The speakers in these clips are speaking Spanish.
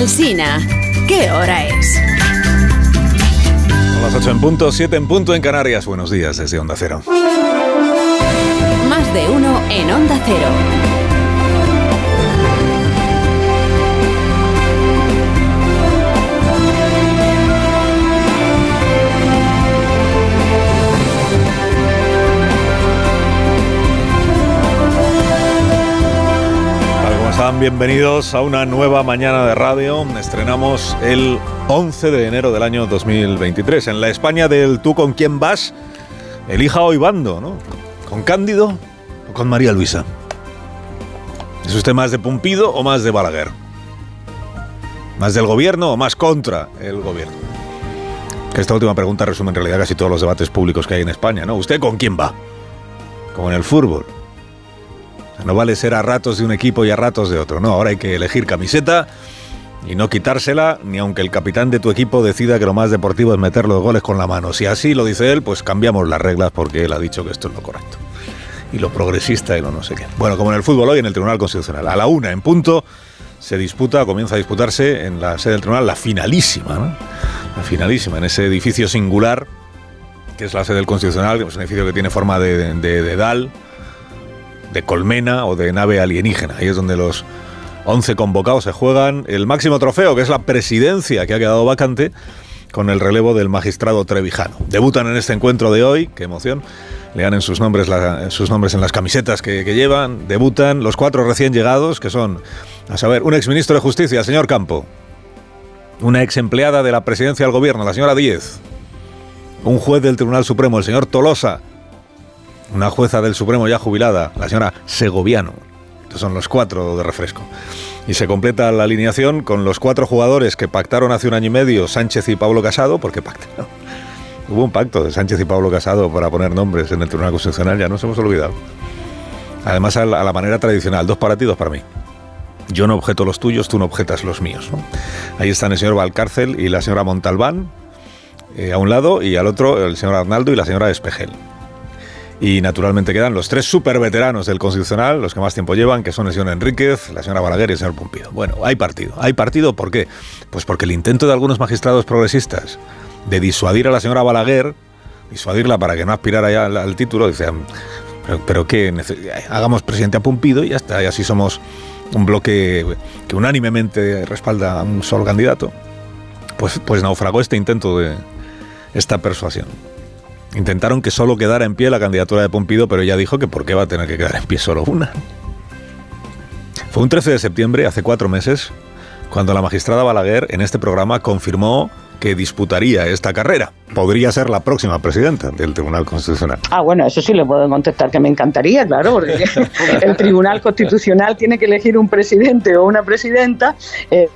Alsina, ¿qué hora es? A las 8 en punto, 7 en punto en Canarias. Buenos días desde Onda Cero. Más de uno en Onda Cero. Bienvenidos a una nueva mañana de radio. Estrenamos el 11 de enero del año 2023. En la España del tú con quién vas, elija hoy bando, ¿no? ¿Con Cándido o con María Luisa? ¿Es usted más de Pumpido o más de Balaguer? ¿Más del gobierno o más contra el gobierno? Esta última pregunta resume en realidad casi todos los debates públicos que hay en España, ¿no? ¿Usted con quién va? Como en el fútbol. No vale ser a ratos de un equipo y a ratos de otro. No, ahora hay que elegir camiseta y no quitársela, ni aunque el capitán de tu equipo decida que lo más deportivo es meter los goles con la mano. Si así lo dice él, pues cambiamos las reglas porque él ha dicho que esto es lo correcto. Y lo progresista y lo no sé qué. Bueno, como en el fútbol hoy en el Tribunal Constitucional. A la una en punto se disputa, comienza a disputarse en la sede del tribunal la finalísima. La finalísima, en ese edificio singular que es la sede del Constitucional, que es un edificio que tiene forma de, de, de colmena o de nave alienígena. Ahí es donde los 11 convocados se juegan el máximo trofeo, que es la presidencia que ha quedado vacante con el relevo del magistrado Trevijano. Debutan en este encuentro de hoy, qué emoción. Lean sus nombres, sus nombres en las camisetas que, que, llevan. Debutan los cuatro recién llegados, que son, a saber, un exministro de Justicia, el señor Campo. Una ex empleada de la presidencia del gobierno, la señora Díez. Un juez del Tribunal Supremo, el señor Tolosa una jueza del Supremo ya jubilada, la señora Segoviano. Estos son los cuatro de refresco. Y se completa la alineación con los cuatro jugadores que pactaron hace un año y medio, Sánchez y Pablo Casado, porque pactaron. Hubo un pacto de Sánchez y Pablo Casado para poner nombres en el Tribunal Constitucional, ya nos hemos olvidado. Además, a la, manera tradicional, dos para para mí. Yo no objeto los tuyos, tú no objetas los míos. Ahí están el señor Valcárcel y la señora Montalbán, eh, a un lado, y al otro el señor Arnaldo y la señora Espejel. Y naturalmente quedan los tres super veteranos del Constitucional, los que más tiempo llevan, que son el señor Enríquez, la señora Balaguer y el señor Pumpido. Bueno, hay partido. ¿Hay partido por qué? Pues porque el intento de algunos magistrados progresistas de disuadir a la señora Balaguer, disuadirla para que no aspirara ya al, título, decían, pero, pero ¿qué? Hagamos presidente a Pumpido y ya está, y así somos un bloque que unánimemente respalda a un solo candidato. Pues, pues naufragó este intento de esta persuasión. Intentaron que solo quedara en pie la candidatura de Pompido, pero ella dijo que por qué va a tener que quedar en pie solo una. Fue un 13 de septiembre, hace cuatro meses, cuando la magistrada Balaguer en este programa confirmó que disputaría esta carrera. Podría ser la próxima presidenta del Tribunal Constitucional. Ah, bueno, eso sí le puedo contestar que me encantaría, claro, porque el Tribunal Constitucional tiene que elegir un presidente o una presidenta. Eh,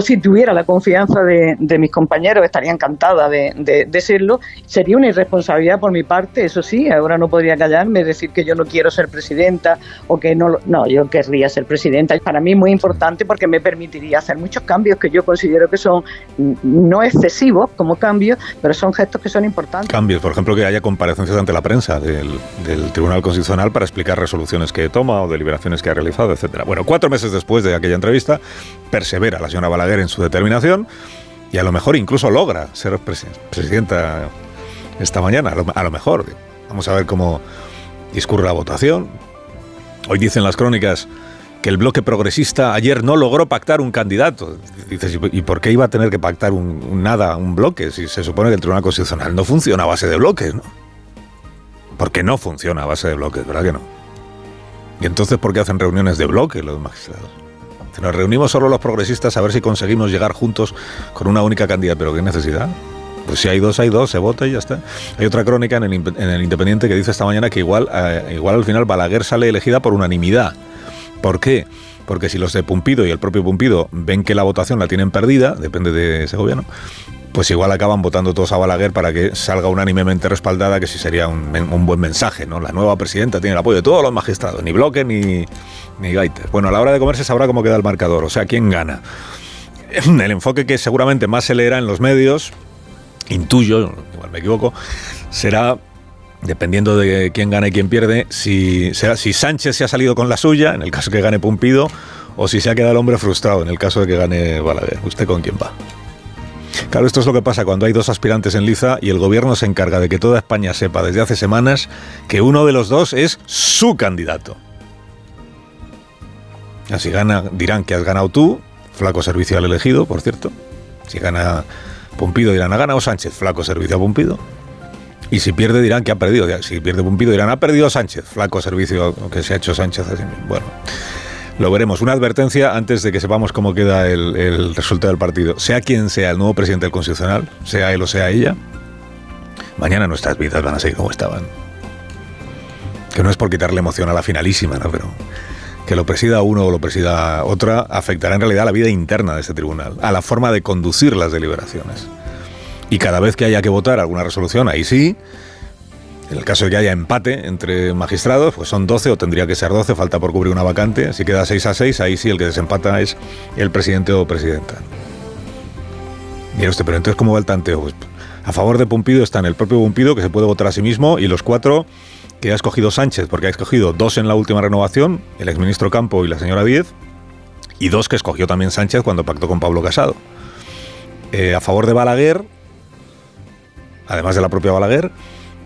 si tuviera la confianza de, mis compañeros, estaría encantada de, de, serlo. Sería una irresponsabilidad por mi parte, eso sí, ahora no podría callarme, decir que yo no quiero ser presidenta o que no, no, yo querría ser presidenta. Para mí muy importante porque me permitiría hacer muchos cambios que yo considero que son no excesivos como cambios, pero son gestos que son importantes. Cambios, por ejemplo, que haya comparecencias ante la prensa del, del Tribunal Constitucional para explicar resoluciones que toma o deliberaciones que ha realizado, etcétera. Bueno, cuatro meses después de aquella entrevista, persevera la señora En su determinación y a lo mejor incluso logra ser presidenta esta mañana, a lo, mejor. Vamos a ver cómo discurre la votación. Hoy dicen las crónicas que el bloque progresista ayer no logró pactar un candidato. Dices, ¿y por qué iba a tener que pactar un, nada, un bloque? Si se supone que el Tribunal Constitucional no funciona a base de bloques, ¿no? Porque no funciona a base de bloques, ¿verdad que no? ¿Y entonces por qué hacen reuniones de bloques los magistrados? Nos reunimos solo los progresistas a ver si conseguimos llegar juntos con una única candidata. ¿Pero qué necesidad? Pues si hay dos, hay dos, se vota y ya está. Hay otra crónica en el, en el Independiente que dice esta mañana que igual, eh, igual al final Balaguer sale elegida por unanimidad. ¿Por qué? Porque si los de Pumpido y el propio Pumpido ven que la votación la tienen perdida, depende de ese gobierno, pues igual acaban votando todos a Balaguer para que salga unánimemente respaldada, que sí sería un, buen mensaje, ¿no? La nueva presidenta tiene el apoyo de todos los magistrados, ni Bloque ni, ni Gaiter. Bueno, a la hora de comer se sabrá cómo queda el marcador, o sea, quién gana. El enfoque que seguramente más se leerá en los medios, intuyo, igual me equivoco, será dependiendo de quién gane y quién pierde, si, si Sánchez se ha salido con la suya, en el caso que gane Pumpido, o si se ha quedado el hombre frustrado, en el caso de que gane Balaguer. ¿Usted con quién va? Claro, esto es lo que pasa cuando hay dos aspirantes en liza y el gobierno se encarga de que toda España sepa desde hace semanas que uno de los dos es su candidato. Así gana, dirán que has ganado tú, flaco servicio al elegido, por cierto. Si gana Pumpido dirán ha ganado Sánchez, flaco servicio a Pumpido. Y si pierde dirán que ha perdido. Si pierde Pumpido dirán ha perdido Sánchez, flaco servicio que se ha hecho Sánchez. Bueno, lo veremos. Una advertencia antes de que sepamos cómo queda el, resultado del partido. Sea quien sea el nuevo presidente del Constitucional, sea él o sea ella, mañana nuestras vidas van a seguir como estaban. Que no es por quitarle emoción a la finalísima, ¿no? Pero que lo presida uno o lo presida otra afectará en realidad a la vida interna de este tribunal, a la forma de conducir las deliberaciones. Y cada vez que haya que votar alguna resolución, ahí sí, en el caso de que haya empate entre magistrados, pues son 12 o tendría que ser 12, falta por cubrir una vacante. Si queda 6 a 6, ahí sí el que desempata es el presidente o presidenta. Mira usted, pero entonces ¿cómo va el tanteo? Pues a favor de Pumpido están el propio Pumpido, que se puede votar a sí mismo, y los cuatro que ha escogido Sánchez, porque ha escogido dos en la última renovación, el exministro Campo y la señora Díez, y dos que escogió también Sánchez cuando pactó con Pablo Casado. Eh, a favor de Balaguer, además de la propia Balaguer,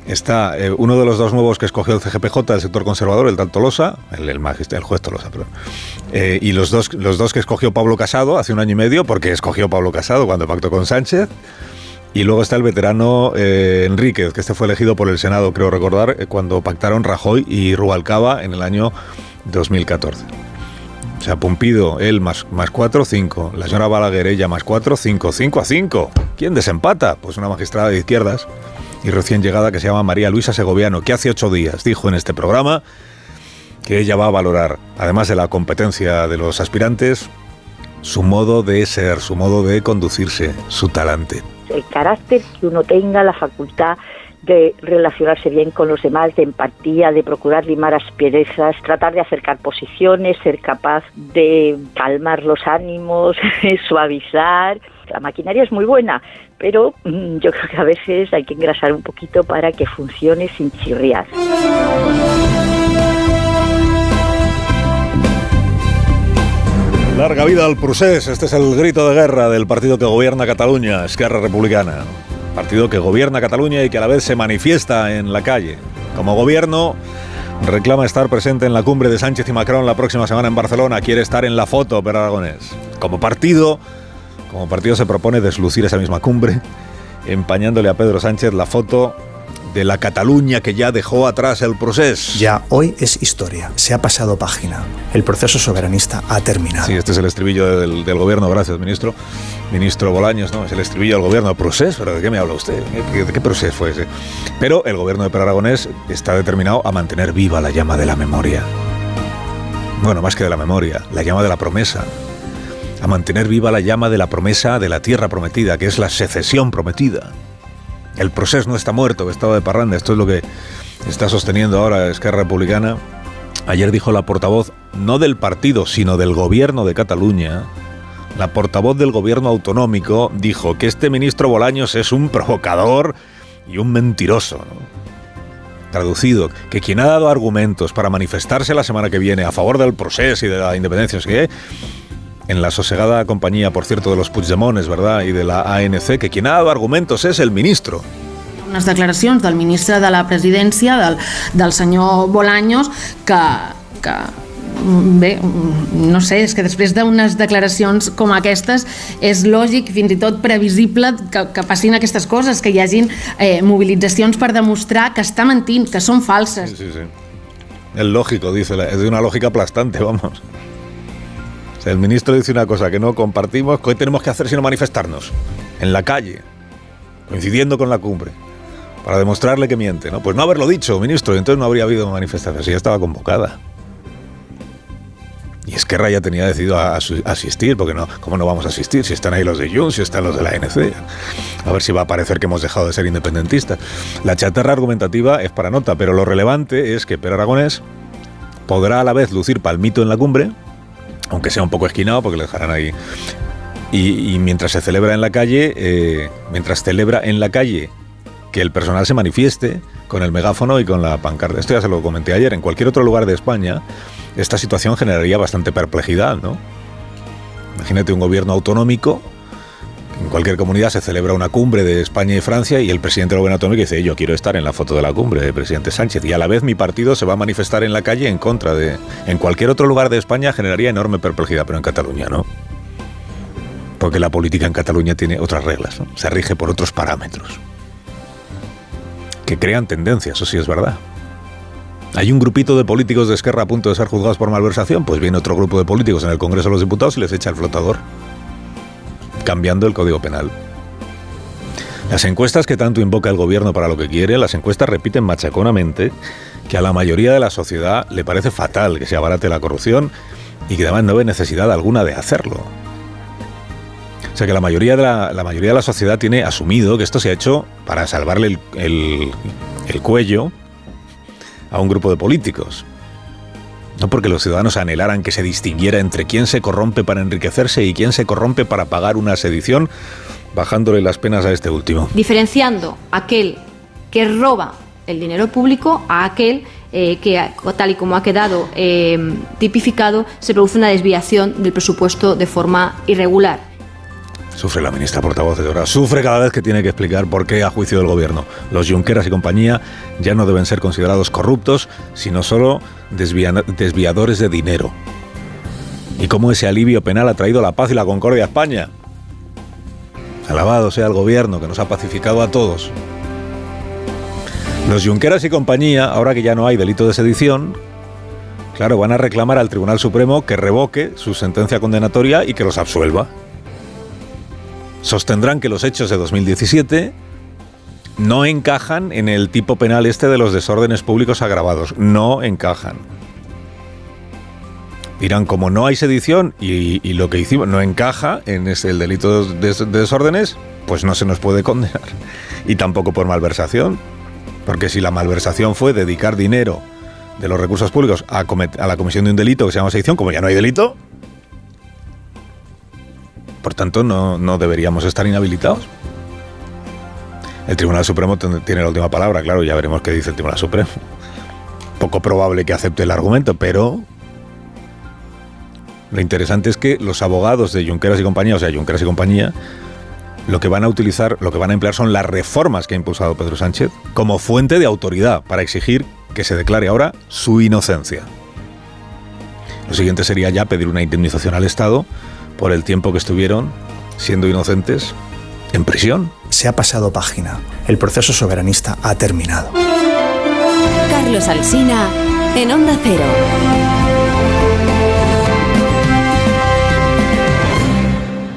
está eh, uno de los dos nuevos que escogió el CGPJ del sector conservador, el tal Tolosa, el, el, el juez Tolosa, perdón, eh, y los dos, los dos que escogió Pablo Casado hace un año y medio, porque escogió Pablo Casado cuando pactó con Sánchez. Y luego está el veterano eh, Enríquez, que este fue elegido por el Senado, creo recordar, cuando pactaron Rajoy y Rubalcaba en el año 2014. O sea, Pumpido, él más, más 4, 5. La señora Balaguer, ella más 4, 5. 5 a 5. ¿Quién desempata? Pues una magistrada de izquierdas y recién llegada que se llama María Luisa Segoviano, que hace ocho días dijo en este programa que ella va a valorar, además de la competencia de los aspirantes, su modo de ser, su modo de conducirse, su talante. El carácter que uno tenga, la facultad de relacionarse bien con los demás, de empatía, de procurar limar asperezas, tratar de acercar posiciones, ser capaz de calmar los ánimos, suavizar. La maquinaria es muy buena, pero mm, yo creo que a veces hay que engrasar un poquito para que funcione sin chirriar. Larga vida al procés. Este es el grito de guerra del partido que gobierna Cataluña, Esquerra Republicana. Partido que gobierna Cataluña y que a la vez se manifiesta en la calle. Como gobierno, reclama estar presente en la cumbre de Sánchez y Macron la próxima semana en Barcelona. Quiere estar en la foto, pero Aragonés. Como partido, como partido se propone deslucir esa misma cumbre, empañándole a Pedro Sánchez la foto de la Cataluña que ya dejó atrás el proceso. Ya hoy es historia, se ha pasado página. El proceso soberanista ha terminado. Sí, este es el estribillo del, gobierno, gracias, ministro. Ministro Bolaños, ¿no? Es el estribillo del gobierno. ¿Proceso? ¿Pero de qué me habla usted? ¿De qué proceso fue ese? Pero el gobierno de Per Aragonés está determinado a mantener viva la llama de la memoria. Bueno, más que de la memoria, la llama de la promesa. A mantener viva la llama de la promesa de la tierra prometida, que es la secesión prometida. El proceso no está muerto, estado de parranda. Esto es lo que está sosteniendo ahora Esquerra Republicana. Ayer dijo la portavoz, no del partido, sino del gobierno de Cataluña, la portavoz del gobierno autonómico dijo que este ministro Bolaños es un provocador y un mentiroso. Traducido, que quien ha dado argumentos para manifestarse la semana que viene a favor del proceso y de la independencia, que en la sosegada compañía, por cierto, de los Puigdemones, ¿verdad? Y de la ANC, que quien ha dado argumentos es el ministro. Unes declaracions del ministre de la presidència, del, del senyor Bolaños, que, que bé, no sé, és que després d'unes declaracions com aquestes és lògic, fins i tot previsible que, que passin aquestes coses, que hi hagin eh, mobilitzacions per demostrar que està mentint, que són falses. Sí, sí, sí. Es lógico, dice, es de una lógica aplastante, vamos. El ministro dice una cosa que no compartimos, ¿qué tenemos que hacer sino manifestarnos? En la calle, coincidiendo con la cumbre, para demostrarle que miente, ¿no? Pues no haberlo dicho, ministro, entonces no habría habido manifestación, si ya estaba convocada. Y Esquerra ya tenía decidido asistir, porque no, ¿cómo no vamos a asistir? Si están ahí los de Junts, si están los de la ANC. A ver si va a parecer que hemos dejado de ser independentistas. La chatarra argumentativa es para nota, pero lo relevante es que Per Aragonés podrá a la vez lucir palmito en la cumbre, aunque sea un poco esquinado, porque le dejarán ahí. Y, mientras se celebra en la calle, eh, mientras celebra en la calle que el personal se manifieste con el megáfono y con la pancarta. Esto ya se lo comenté ayer. En cualquier otro lugar de España, esta situación generaría bastante perplejidad, ¿no? Imagínate un gobierno autonómico en cualquier comunidad se celebra una cumbre de España y Francia y el presidente del gobierno autonómico dice, yo quiero estar en la foto de la cumbre del presidente Sánchez. Y a la vez mi partido se va a manifestar en la calle en contra de... En cualquier otro lugar de España generaría enorme perplejidad, pero en Cataluña no. Porque la política en Cataluña tiene otras reglas, se rige por otros parámetros. Que crean tendencias, eso sí es verdad. ¿Hay un grupito de políticos de Esquerra a punto de ser juzgados por malversación? Pues viene otro grupo de políticos en el Congreso de los Diputados y les echa el flotador cambiando el Código Penal. Las encuestas que tanto invoca el gobierno para lo que quiere, las encuestas repiten machaconamente que a la mayoría de la sociedad le parece fatal que se abarate la corrupción y que además no ve necesidad alguna de hacerlo. O sea que la mayoría de la, mayoría de la sociedad tiene asumido que esto se ha hecho para salvarle el cuello a un grupo de políticos. No porque los ciudadanos anhelaran que se distinguiera entre quién se corrompe para enriquecerse y quién se corrompe para pagar una sedición, bajándole las penas a este último. Diferenciando aquel que roba el dinero público a aquel eh, que, tal y como ha quedado eh, tipificado, se produce una desviación del presupuesto de forma irregular. Sufre la ministra portavoz de Dora. Sufre cada vez que tiene que explicar por qué, a juicio del gobierno, los Junqueras y compañía ya no deben ser considerados corruptos, sino solo desviadores de dinero. Y cómo ese alivio penal ha traído la paz y la concordia a España. Alabado sea el gobierno que nos ha pacificado a todos. Los Junqueras y compañía, ahora que ya no hay delito de sedición, claro, van a reclamar al Tribunal Supremo que revoque su sentencia condenatoria y que los absuelva. Sostendrán que los hechos de 2017 no encajan en el tipo penal este de los desórdenes públicos agravados. No encajan. Dirán, como no hay sedición y, lo que hicimos no encaja en el delito de, desórdenes, pues no se nos puede condenar. Y tampoco por malversación. Porque si la malversación fue dedicar dinero de los recursos públicos a, a la comisión de un delito que se llama sedición, como ya no hay delito, por tanto, no, deberíamos estar inhabilitados. El Tribunal Supremo tiene la última palabra, claro, ya veremos qué dice el Tribunal Supremo. Poco probable que acepte el argumento, pero lo interesante es que los abogados de Junqueras y compañía, o sea, Junqueras y compañía, lo que van a utilizar, lo que van a emplear son las reformas que ha impulsado Pedro Sánchez como fuente de autoridad para exigir que se declare ahora su inocencia. Lo siguiente sería ya pedir una indemnización al Estado por el tiempo que estuvieron siendo inocentes en prisión. Se ha pasado página. El proceso soberanista ha terminado. Carlos Alsina en Onda Cero.